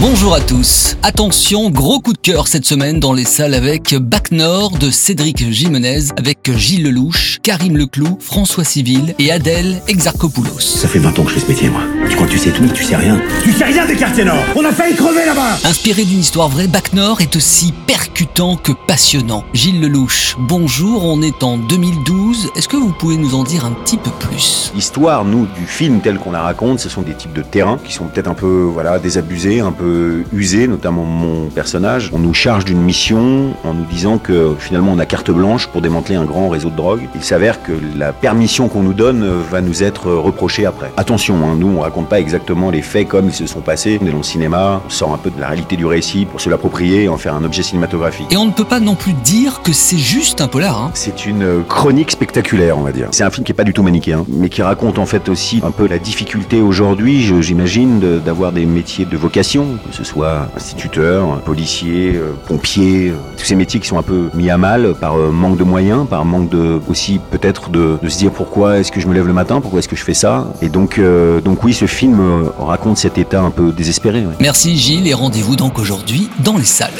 Bonjour à tous. Attention, gros coup de cœur cette semaine dans les salles avec Bac Nord de Cédric Jimenez, avec Gilles Lelouch, Karim Leclou, François Civil et Adèle Exarchopoulos. Ça fait 20 ans que je fais ce métier, moi. Tu crois que tu sais tout, mais tu sais rien. Tu sais rien des quartiers nord On a failli crever là-bas Inspiré d'une histoire vraie, Bac Nord est aussi percutant que passionnant. Gilles Lelouch, bonjour, on est en 2012. Est-ce que vous pouvez nous en dire un petit peu plus? L'histoire, nous, du film tel qu'on la raconte, ce sont des types de terrains qui sont peut-être un peu voilà, désabusés, un peu usés, notamment mon personnage. On nous charge d'une mission en nous disant que finalement on a carte blanche pour démanteler un grand réseau de drogue. Il s'avère que la permission qu'on nous donne va nous être reprochée après. Attention, hein, nous on raconte pas exactement les faits comme ils se sont passés. On est dans le cinéma, on sort un peu de la réalité du récit pour se l'approprier et en faire un objet cinématographique. Et on ne peut pas non plus dire que c'est juste un polar. Hein. C'est une chronique spectaculaire, on va dire. C'est un film qui est pas du tout manichéen, mais qui raconte en fait aussi un peu la difficulté aujourd'hui, j'imagine, d'avoir des métiers de vocation, que ce soit instituteur, policier, euh, pompier, euh, tous ces métiers qui sont un peu mis à mal par euh, manque de moyens, par manque de aussi peut-être de, de se dire pourquoi est-ce que je me lève le matin, pourquoi est-ce que je fais ça. Et donc, euh, donc oui, ce film raconte cet état un peu désespéré. ouais. Merci Gilles et rendez-vous donc aujourd'hui dans les salles.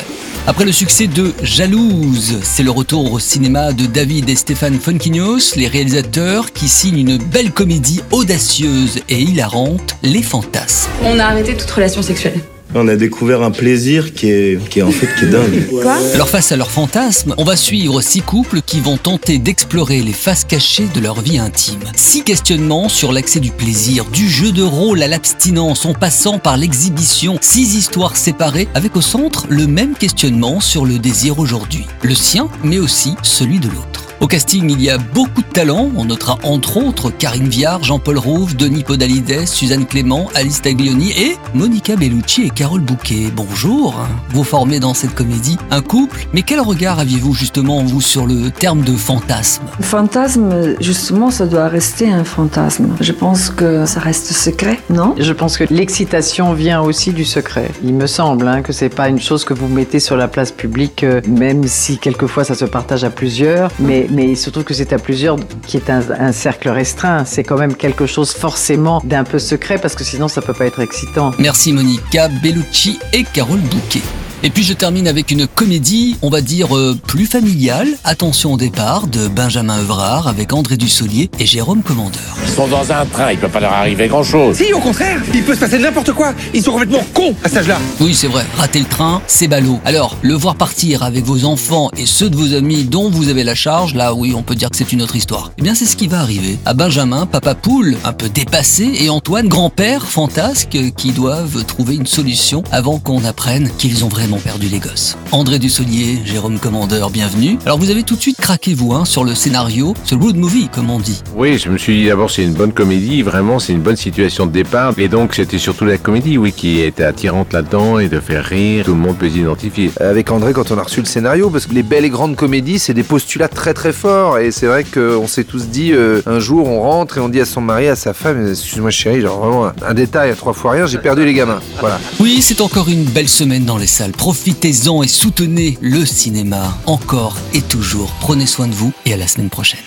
Après le succès de Jalouse, c'est le retour au cinéma de David et Stéphane Fonquignos, les réalisateurs qui signent une belle comédie audacieuse et hilarante, Les Fantasmes. On a arrêté toute relation sexuelle. On a découvert un plaisir qui est, qui est en fait qui est dingue. Quoi Alors face à leurs fantasmes, on va suivre six couples qui vont tenter d'explorer les faces cachées de leur vie intime. Six questionnements sur l'accès du plaisir, du jeu de rôle à l'abstinence, en passant par l'exhibition. Six histoires séparées avec au centre le même questionnement sur le désir aujourd'hui. Le sien, mais aussi celui de l'autre. Au casting, il y a beaucoup de talents. On notera entre autres Karine Viard, Jean-Paul Rouve, Denis Podalides, Suzanne Clément, Alice Taglioni et Monica Bellucci et Carole Bouquet. Bonjour. Vous formez dans cette comédie un couple, mais quel regard aviez-vous justement, vous, sur le terme de fantasme? Fantasme, justement, ça doit rester un fantasme. Je pense que ça reste secret, non? Je pense que l'excitation vient aussi du secret. Il me semble hein, que c'est pas une chose que vous mettez sur la place publique, euh, même si quelquefois ça se partage à plusieurs. Mais, mais il se trouve que c'est à plusieurs qui est un, un cercle restreint. C'est quand même quelque chose forcément d'un peu secret parce que sinon ça peut pas être excitant. Merci Monica Bellucci et Carole Bouquet. Et puis je termine avec une comédie, on va dire euh, plus familiale. Attention au départ de Benjamin Evrard avec André Dussolier et Jérôme Commandeur. Ils sont dans un train, il peut pas leur arriver grand chose. Si, au contraire, il peut se passer n'importe quoi. Ils sont complètement cons à cet âge-là. Oui, c'est vrai, rater le train, c'est ballot. Alors, le voir partir avec vos enfants et ceux de vos amis dont vous avez la charge, là oui, on peut dire que c'est une autre histoire. Eh bien, c'est ce qui va arriver à Benjamin, papa poule, un peu dépassé, et Antoine, grand-père fantasque, qui doivent trouver une solution avant qu'on apprenne qu'ils ont vraiment perdu les gosses. André Dussolier, Jérôme Commandeur, bienvenue. Alors, vous avez tout de suite craqué, vous, hein, sur le scénario, ce road movie, comme on dit. Oui, je me suis dit d'abord c'est une bonne comédie, vraiment c'est une bonne situation de départ. Et donc c'était surtout la comédie, oui, qui était attirante là-dedans et de faire rire. Tout le monde peut s'identifier. avec André quand on a reçu le scénario, parce que les belles et grandes comédies, c'est des postulats très très forts. Et c'est vrai qu'on s'est tous dit, euh, un jour on rentre et on dit à son mari, à sa femme, excuse-moi chérie, genre vraiment un, un détail à trois fois rien, j'ai perdu les gamins. Voilà. Oui, c'est encore une belle semaine dans les salles. Profitez-en et soutenez le cinéma. Encore et toujours. Prenez soin de vous et à la semaine prochaine.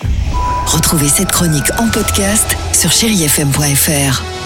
Retrouvez cette chronique en podcast sur chérifm.fr.